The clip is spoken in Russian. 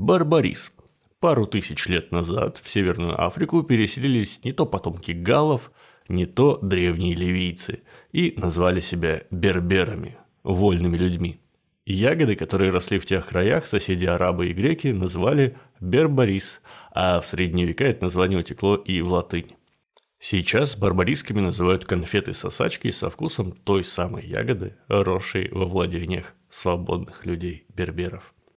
Барбарис. Пару тысяч лет назад в Северную Африку переселились не то потомки галлов, не то древние ливийцы и назвали себя берберами, вольными людьми. Ягоды, которые росли в тех краях, соседи арабы и греки называли бербарис, а в средние века это название утекло и в латынь. Сейчас барбарисками называют конфеты-сосачки со вкусом той самой ягоды, росшей во владениях свободных людей-берберов.